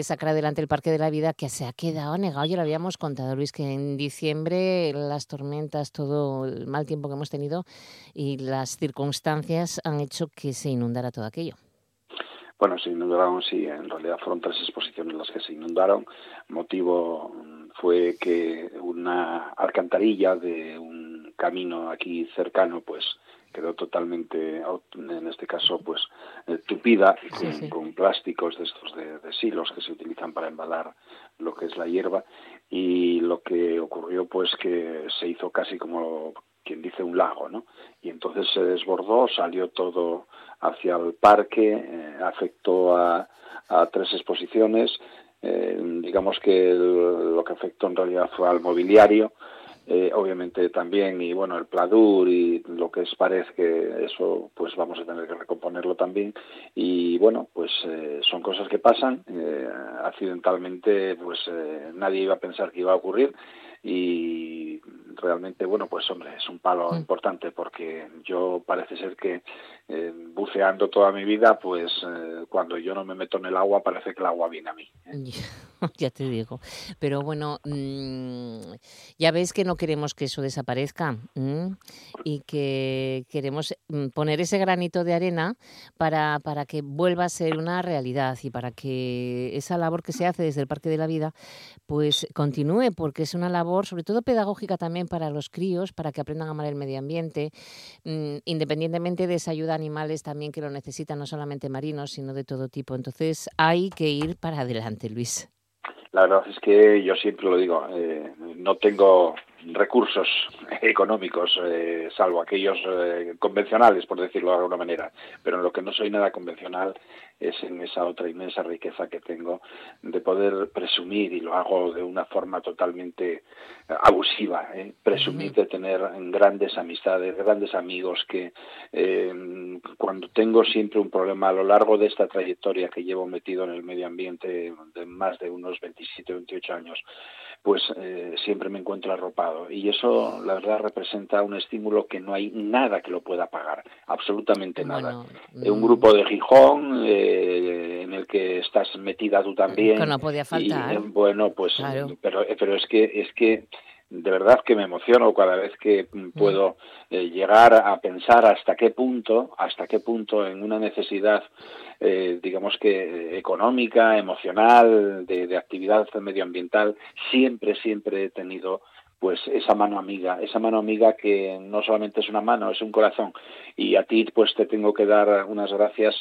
sacar adelante el Parque de la Vida que se ha quedado negado. Ya lo habíamos contado, Luis, que en diciembre las tormentas, todo el mal tiempo que hemos tenido y las circunstancias han hecho que se inundara todo aquello. Bueno, se inundaron, sí, en realidad fueron tres exposiciones las que se inundaron. motivo fue que una alcantarilla de un camino aquí cercano, pues quedó totalmente, en este caso, pues eh, tupida con, plásticos de estos de, de, silos que se utilizan para embalar lo que es la hierba y lo que ocurrió pues que se hizo casi como quien dice un lago, ¿no? Y entonces se desbordó, salió todo hacia el parque, eh, afectó a, tres exposiciones, eh, digamos que lo que afectó en realidad fue al mobiliario, eh, obviamente también, y bueno, el Pladur y lo que es parece que eso pues vamos a tener que recomponerlo también, y bueno, pues son cosas que pasan, accidentalmente pues nadie iba a pensar que iba a ocurrir, y realmente, bueno, pues hombre, es un palo mm. importante porque yo parece ser que eh, buceando toda mi vida, pues eh, cuando yo no me meto en el agua parece que el agua viene a mí. ¿eh? ya te digo. Pero bueno, mm, ya ves que no queremos que eso desaparezca y que queremos mm, poner ese granito de arena para, para que vuelva a ser una realidad y para que esa labor que se hace desde el Parque de la Vida pues continúe porque es una labor sobre todo pedagógica también para los críos, para que aprendan a amar el medio ambiente, mm, independientemente de esa ayuda a animales también que lo necesitan, no solamente marinos, sino de todo tipo. Entonces hay que ir para adelante, Luis. La verdad es que yo siempre lo digo, eh, no tengo recursos económicos, eh, salvo aquellos eh, convencionales, por decirlo de alguna manera, pero en lo que no soy nada convencional es en esa otra inmensa riqueza que tengo de poder presumir, y lo hago de una forma totalmente eh, abusiva, presumir de tener grandes amistades, grandes amigos que cuando tengo siempre un problema a lo largo de esta trayectoria que llevo metido en el medio ambiente de más de unos 27, 28 años, pues siempre me encuentro arropado y eso, la verdad, representa un estímulo que no hay nada que lo pueda pagar, absolutamente nada. un mm. grupo de Gijón eh, en el que estás metida tú también. Que no podía faltar. Eh, bueno, pues, pero, pero es que es que de verdad que me emociono cada vez que mm. puedo eh, llegar a pensar hasta qué punto, hasta qué punto en una necesidad, eh, digamos que económica, emocional, de, de actividad medioambiental, siempre, siempre he tenido pues esa mano amiga, esa mano amiga que no solamente es una mano, es un corazón. Y a ti pues te tengo que dar unas gracias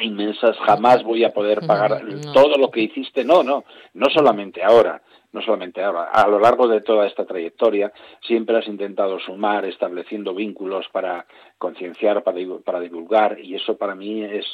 inmensas, jamás voy a poder pagar todo lo que hiciste, no, no, no solamente ahora, no solamente ahora, a lo largo de toda esta trayectoria siempre has intentado sumar, estableciendo vínculos para concienciar, para, divulgar, y eso para mí es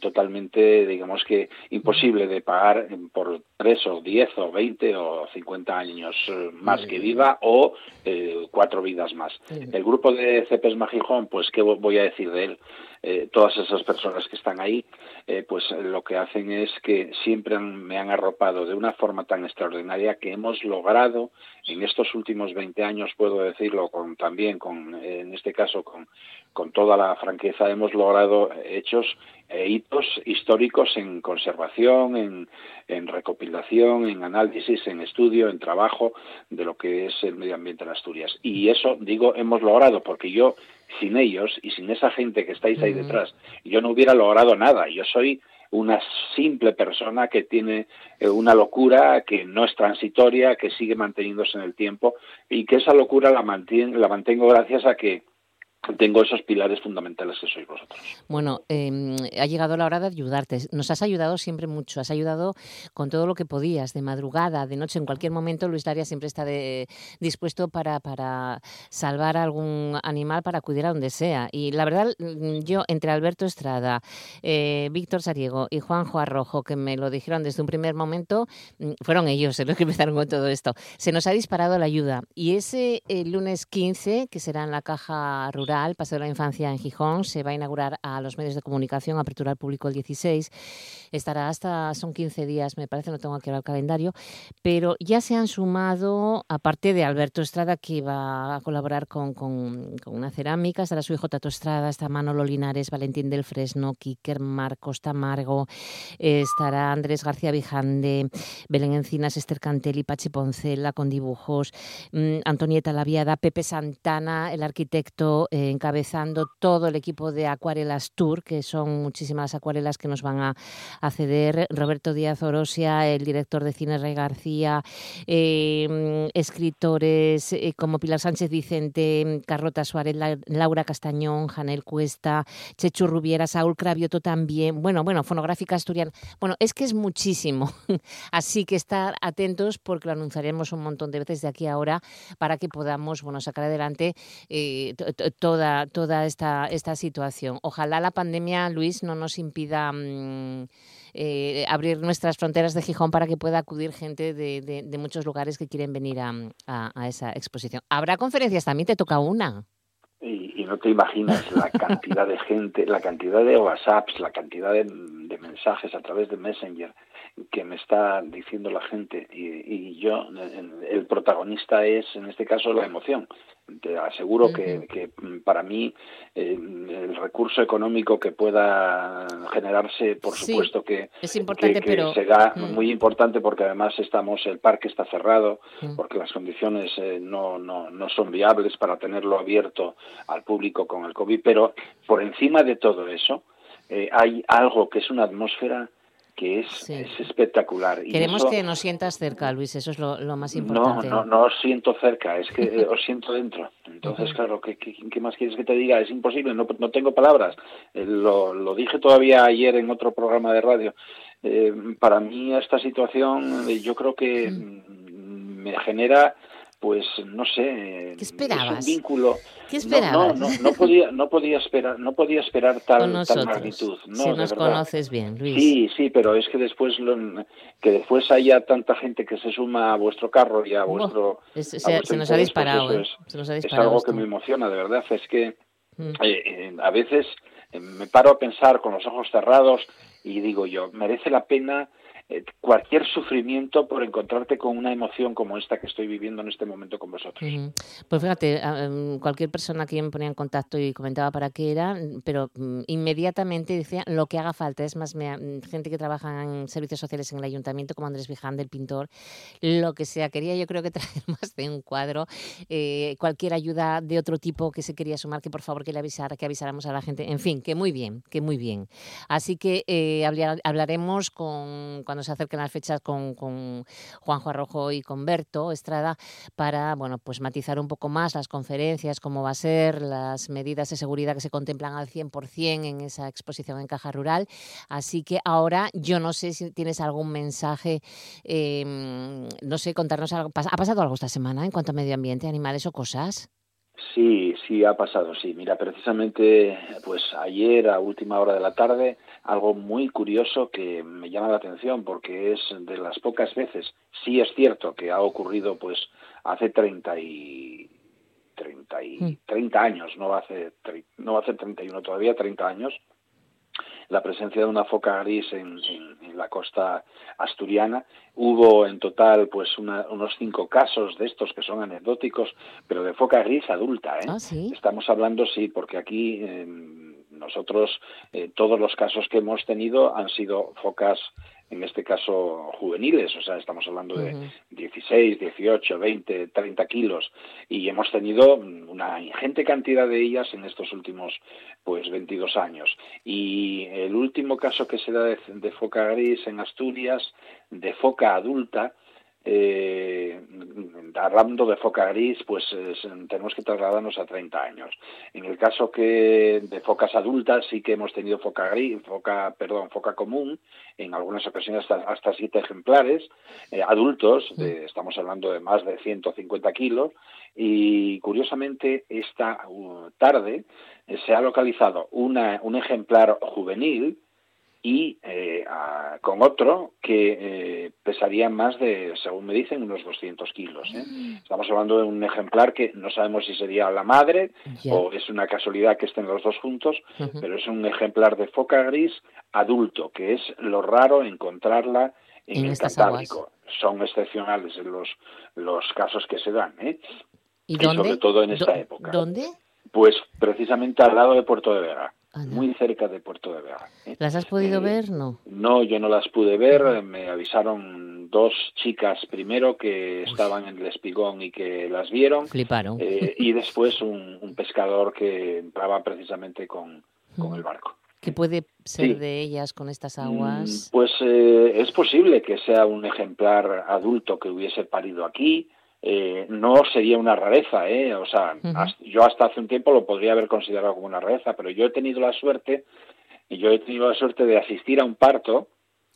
totalmente, digamos que, imposible de pagar por tres o diez o veinte o cincuenta años eh, más que viva o eh, cuatro vidas más. El grupo de Cepes Magijón, pues, ¿qué voy a decir de él? Eh, todas esas personas que están ahí, eh, pues lo que hacen es que siempre me han arropado de una forma tan extraordinaria que hemos logrado en estos últimos 20 años, puedo decirlo con, también, con, en este caso con, con toda la franqueza, hemos logrado hechos e hitos históricos en conservación, en, en, recopilación, en análisis, en estudio, en trabajo de lo que es el medio ambiente en Asturias. Y eso, digo, hemos logrado, porque yo sin ellos y sin esa gente que estáis ahí detrás, yo no hubiera logrado nada. Yo soy una simple persona que tiene eh, una locura que no es transitoria, que sigue manteniéndose en el tiempo y que esa locura la, la mantengo gracias a que tengo esos pilares fundamentales que sois vosotros. Bueno, em, ha llegado la hora de ayudarte. Nos has ayudado siempre mucho, has ayudado con todo lo que podías, de madrugada, de noche, en cualquier momento. Luis Daria siempre está dispuesto para, para salvar a algún animal, para acudir a donde sea. Y la verdad, mm, yo, entre Alberto Estrada, eh, Víctor Sariego y Juanjo Arrojo, que me lo dijeron desde un primer momento, mm, fueron ellos los que empezaron con todo esto. Se nos ha disparado la ayuda. Y ese el lunes 15, que será en la caja rural, Paseo de la Infancia en Gijón. Se va a inaugurar a los medios de comunicación, apertura al público el 16. Estará hasta, son 15 días, me parece, no tengo aquí el calendario, pero ya se han sumado, aparte de Alberto Estrada, que va a colaborar con, con, una cerámica, estará su hijo Tato Estrada, está Manolo Linares, Valentín del Fresno, Kiker Marcos Tamargo, estará Andrés García Vijande, Belén Encinas, Esther Cantelli, Pachi Poncela, con dibujos, mm, Antonieta Laviada, Pepe Santana, el arquitecto, eh, encabezando todo el equipo de Acuarelas Tour, que son muchísimas acuarelas que nos van a, ceder. Roberto Díaz Orosia, el director de cine Rey García, em, escritores eh, como Pilar Sánchez Vicente, Carlota Suárez, Laura Castañón, Janel Cuesta, Chechu Rubiera, Saúl Cravioto también. Bueno, bueno, fonográfica asturiana. Bueno, es que es muchísimo. Así que estar atentos porque lo anunciaremos un montón de veces de aquí a ahora para que podamos bueno, sacar adelante eh, toda, toda esta, esta situación. Ojalá la pandemia, Luis, no nos impida mm, eh, abrir nuestras fronteras de Gijón para que pueda acudir gente de, muchos lugares que quieren venir a, esa exposición. ¿Habrá conferencias también? ¿Te toca una? Y, no te imaginas la cantidad de gente, la cantidad de WhatsApps, la cantidad de, mensajes a través de Messenger que me está diciendo la gente y, yo, el protagonista es en este caso la emoción. Te aseguro que, para mí eh, el recurso económico que pueda generarse, por supuesto que, es importante, pero... será muy importante porque además estamos, el parque está cerrado, porque las condiciones eh, no, no, no son viables para tenerlo abierto al público con el COVID, pero por encima de todo eso eh, hay algo que es una atmósfera que es, es espectacular. Queremos que nos sientas cerca, Luis, eso es lo, más importante. No, no, no os siento cerca, es que eh, os siento dentro. Entonces, claro, ¿qué, ¿qué, más quieres que te diga? Es imposible, no, no tengo palabras. Eh, lo, lo, dije todavía ayer en otro programa de radio. Eh, para mí esta situación yo creo que me genera pues no sé ¿Qué esperabas? Es un vínculo ¿Qué esperabas? No, no, no, podía no podía esperar no podía esperar tal, tal magnitud no, si nos conoces bien Luis sí sí pero es que después que después haya tanta gente que se suma a vuestro carro y a vuestro, se, nos ha disparado, ¿eh? se nos ha disparado es algo que me emociona de verdad es que mm. eh, eh, a veces me paro a pensar con los ojos cerrados y digo yo merece la pena eh, cualquier sufrimiento por encontrarte con una emoción como esta que estoy viviendo en este momento con vosotros. Pues fíjate, em, cualquier persona que me ponía en contacto y comentaba para qué era, pero mm, inmediatamente decía lo que haga falta. Es más, mm, gente que trabaja en servicios sociales en el ayuntamiento, como Andrés Viján, el pintor, lo que sea. Quería yo creo que traer más de un cuadro, eh, cualquier ayuda de otro tipo que se quería sumar, que por favor que le avisara, que avisáramos a la gente. En fin, que muy bien, que muy bien. Así que eh, hablaremos con cuando se acerquen las fechas con, con Juanjo Arrojo y con Berto Estrada para bueno, pues matizar un poco más las conferencias, cómo va a ser, las medidas de seguridad que se contemplan al 100% en esa exposición en Caja Rural. Así que ahora yo no sé si tienes algún mensaje, em, no sé, contarnos algo. ¿Ha pasado algo esta semana en cuanto a medio ambiente, animales o cosas? Sí, sí, ha pasado, sí. Mira, precisamente, pues ayer a última hora de la tarde, algo muy curioso que me llama la atención porque es de las pocas veces, sí es cierto que ha ocurrido pues hace 30 y 30 y 30 mm. años, no hace no hace 31 todavía, 30 años, la presencia de una foca gris en, la costa asturiana. Hubo en total pues unos cinco casos de estos que son anecdóticos, pero de foca gris adulta. ¿eh? Ah, Estamos hablando, sí, porque aquí nosotros eh, todos los casos que hemos tenido han sido focas en este caso juveniles, o sea, estamos hablando de 16, 18, 20, 30 kilos, y hemos tenido una ingente cantidad de ellas en estos últimos, pues, 22 años. Y el último caso que se da de, foca gris en Asturias, de foca adulta, eh, hablando de foca gris, pues tenemos que trasladarnos a 30 años. En el caso que de focas adultas sí que hemos tenido foca gris, foca, perdón, foca común, en algunas ocasiones hasta, hasta siete ejemplares eh, adultos, estamos hablando de más de 150 kilos, y curiosamente esta uh, tarde eh, se ha localizado una, un ejemplar juvenil y eh, con otro que eh, pesaría más de, según me dicen, unos 200 kilos. ¿eh? Mm. Estamos hablando de un ejemplar que no sabemos si sería la madre o es una casualidad que estén los dos juntos, pero es un ejemplar de foca gris adulto, que es lo raro encontrarla en, el Cantábrico. Son excepcionales los, los casos que se dan. ¿eh? ¿Y, sobre todo en esta época. ¿Dónde? Pues precisamente al lado de Puerto de Vega muy cerca de Puerto de Vega. ¿eh? ¿Las has podido eh, ver? No. No, yo no las pude ver. Me avisaron dos chicas primero que estaban en el espigón y que las vieron. Fliparon. Eh, y después un, pescador que entraba precisamente con, con el barco. ¿Qué puede ser de ellas con estas mm, aguas? Pues es posible que sea un ejemplar adulto que hubiese parido aquí, eh, no sería una rareza, ¿eh? O sea, yo hasta hace un tiempo lo podría haber considerado como una rareza, pero yo he tenido la suerte, y yo he tenido la suerte de asistir a un parto,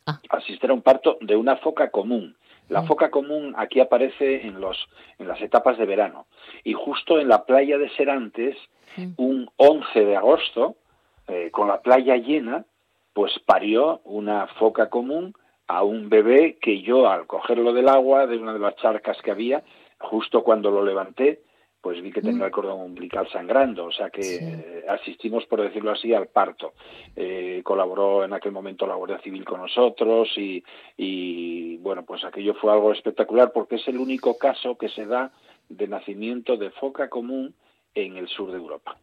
ah. asistir a un parto de una foca común. La foca común aquí aparece en, los, en las etapas de verano. Y justo en la playa de Serantes, un 11 de agosto, eh, con la playa llena, pues parió una foca común a un bebé que yo al cogerlo del agua, de una de las charcas que había, justo cuando lo levanté, pues vi que tenía el cordón umbilical sangrando, o sea que eh, asistimos, por decirlo así, al parto. Eh, colaboró en aquel momento la Guardia Civil con nosotros y, y, bueno, pues aquello fue algo espectacular porque es el único caso que se da de nacimiento de foca común en el sur de Europa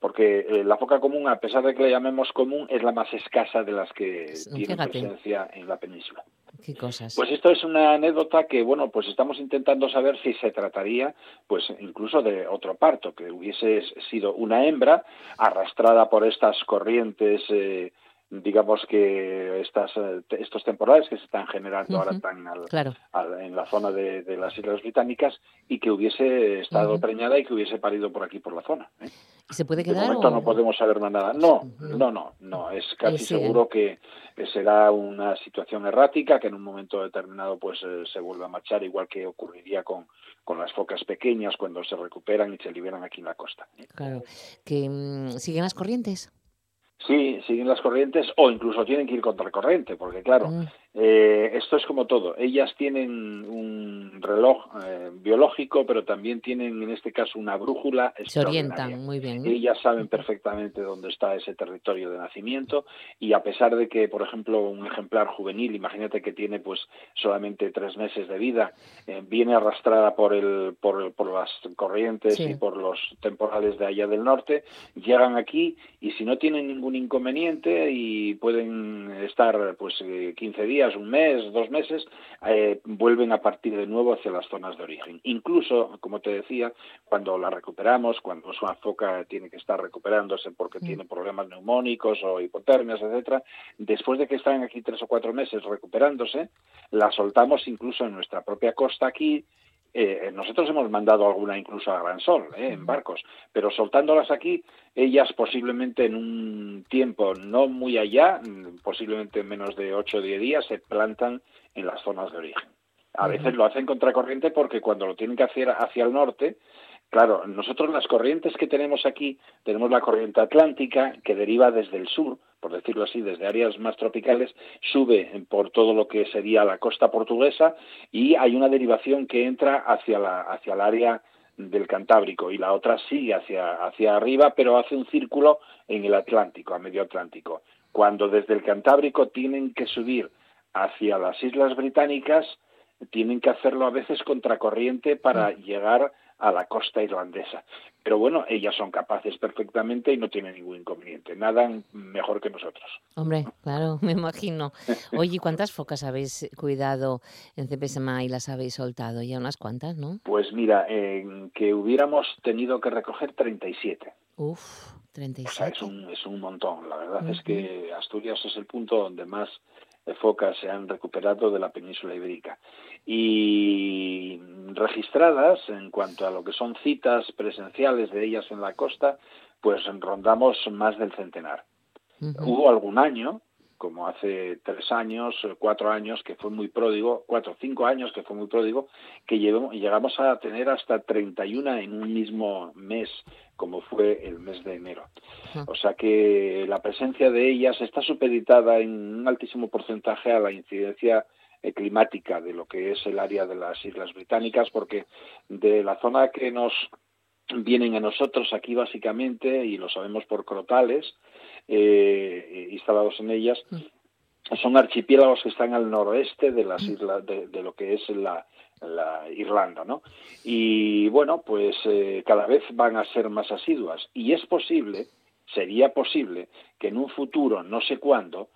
porque eh, la foca común, a pesar de que la llamemos común, es la más escasa de las que tienen presencia en la península. ¿Qué cosas? Pues esto es una anécdota que, bueno, pues estamos intentando saber si se trataría, pues incluso de otro parto, que hubiese sido una hembra arrastrada por estas corrientes eh, digamos que estas, eh, estos temporales que se están generando ahora tan en la zona de, las Islas Británicas y que hubiese estado preñada y que hubiese parido por aquí, por la zona. ¿eh? ¿Se puede quedar? De momento no podemos saber nada. No, no, no, no. Es casi seguro que será una situación errática que en un momento determinado pues eh, se vuelva a marchar, igual que ocurriría con, con las focas pequeñas cuando se recuperan y se liberan aquí en la costa. Claro. ¿Que mm, siguen las corrientes? Sí, siguen las corrientes o incluso tienen que ir contra corriente, porque claro, mm. Eh, esto es como todo. Ellas tienen un reloj eh, biológico, pero también tienen en este caso una brújula. Se orientan muy bien. Ellas saben perfectamente dónde está ese territorio de nacimiento y a pesar de que, por ejemplo, un ejemplar juvenil, imagínate que tiene pues solamente tres meses de vida, eh, viene arrastrada por el por, por las corrientes y por los temporales de allá del norte, llegan aquí y si no tienen ningún inconveniente y pueden estar pues 15 días un mes, dos meses, eh, vuelven a partir de nuevo hacia las zonas de origen. Incluso, como te decía, cuando la recuperamos, cuando una foca tiene que estar recuperándose porque tiene problemas neumónicos o hipotermias, etcétera, después de que están aquí tres o cuatro meses recuperándose, la soltamos incluso en nuestra propia costa aquí eh, nosotros hemos mandado alguna incluso a Gran Sol, eh, en barcos, pero soltándolas aquí, ellas posiblemente en un tiempo no muy allá, mm, posiblemente en menos de 8 o 10 días, se plantan en las zonas de origen. A veces lo hacen contracorriente porque cuando lo tienen que hacer hacia el norte, claro, nosotros las corrientes que tenemos aquí, tenemos la corriente atlántica que deriva desde el sur, por decirlo así, desde áreas más tropicales, sube por todo lo que sería la costa portuguesa y hay una derivación que entra hacia la hacia el área del Cantábrico y la otra sigue hacia, hacia arriba, pero hace un círculo en el Atlántico, a medio Atlántico. Cuando desde el Cantábrico tienen que subir hacia las Islas Británicas, tienen que hacerlo a veces contracorriente para mm. llegar a la costa irlandesa. Pero bueno, ellas son capaces perfectamente y no tienen ningún inconveniente. Nadan mejor que nosotros. Hombre, claro, me imagino. Oye, ¿cuántas focas habéis cuidado en CPSMA y las habéis soltado? Ya unas cuantas, ¿no? Pues mira, que hubiéramos tenido que recoger 37. Uf, 37. O sea, es un, es un montón. La verdad es que Asturias es el punto donde más focas se han recuperado de la península ibérica. Y registradas en cuanto a lo que son citas presenciales de ellas en la costa, pues rondamos más del centenar. Hubo algún año como hace tres años, cuatro años, que fue muy pródigo, cuatro o cinco años que fue muy pródigo, que llegamos a tener hasta 31 en un mismo mes, como fue el mes de enero. O sea que la presencia de ellas está supeditada en un altísimo porcentaje a la incidencia eh, climática de lo que es el área de las Islas Británicas, porque de la zona que nos vienen a nosotros aquí básicamente, y lo sabemos por crotales, eh, instalados en ellas, mm. son archipiélagos que están al noroeste de las mm. islas, de, lo que es la, Irlanda, ¿no? Y bueno, pues eh, cada vez van a ser más asiduas y es posible, sería posible que en un futuro, no sé cuándo,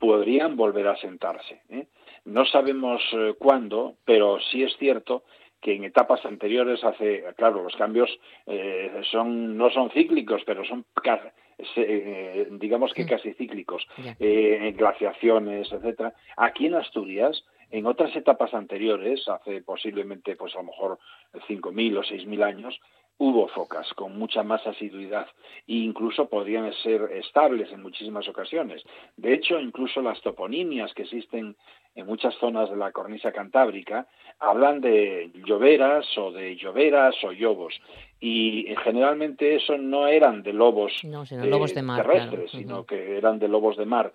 podrían volver a sentarse. ¿eh? No sabemos cuándo, pero sí es cierto que en etapas anteriores hace, claro, los cambios son no son cíclicos, pero son eh, digamos que casi cíclicos, eh, en glaciaciones, etcétera. Aquí en Asturias, en otras etapas anteriores, hace posiblemente, pues a lo mejor 5.000 o 6.000 años, hubo focas con mucha más asiduidad e incluso podrían ser estables en muchísimas ocasiones. De hecho, incluso las toponimias que existen en muchas zonas de la cornisa cantábrica hablan de lloveras o de lloveras o lobos y generalmente eso no eran de lobos, lobos de mar, terrestres, sino que eran de lobos de mar.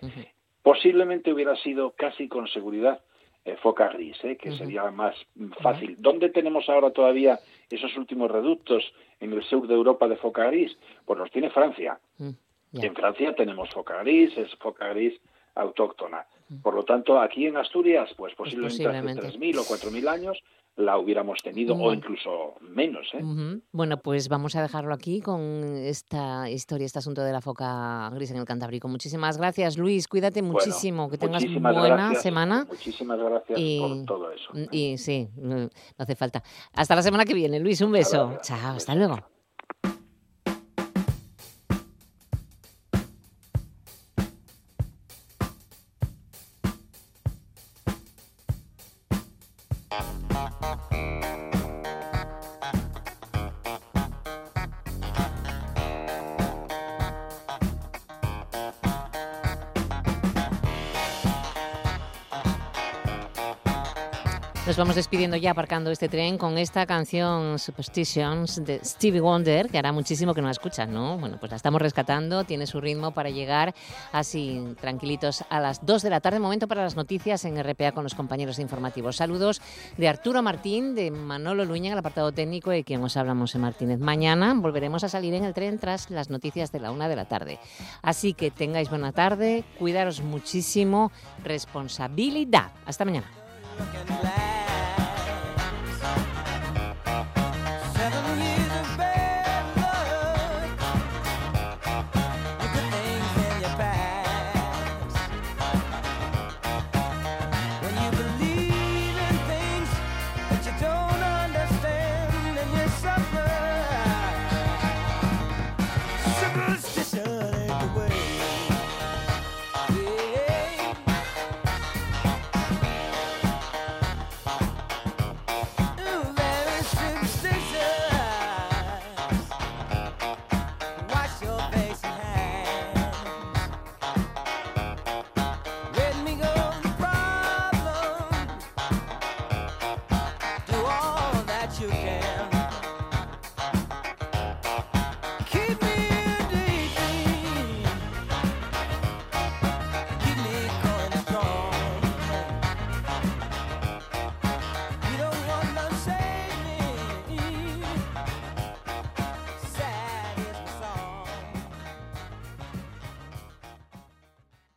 Posiblemente hubiera sido casi con seguridad eh, foca gris, eh, que sería más fácil. ¿Dónde tenemos ahora todavía esos últimos reductos en el sur de Europa de foca gris? Pues los tiene Francia. Mm, en Francia tenemos foca gris, es foca gris autóctona. Mm. Por lo tanto, aquí en Asturias, pues, pues posiblemente, hace 3.000 o 4.000 años la hubiéramos tenido o incluso menos. ¿eh? Bueno, pues vamos a dejarlo aquí con esta historia, este asunto de la foca gris en el Cantábrico. Muchísimas gracias, Luis. Cuídate muchísimo, que tengas buena semana. Muchísimas gracias por todo eso. Y sí, no hace falta. Hasta la semana que viene, Luis. Un beso. Chao, hasta luego. Vamos despidiendo ya aparcando este tren con esta canción Superstitions de Stevie Wonder, que hará muchísimo que no la escuchan, ¿no? Bueno, pues la estamos rescatando, tiene su ritmo para llegar así tranquilitos a las 2 de la tarde, momento para las noticias en RPA con los compañeros informativos. Saludos de Arturo Martín, de Manolo Luña en el apartado técnico de quien os hablamos en Martínez. Mañana volveremos a salir en el tren tras las noticias de la una de la tarde. Así que tengáis buena tarde, cuidaros muchísimo, responsabilidad. Hasta mañana.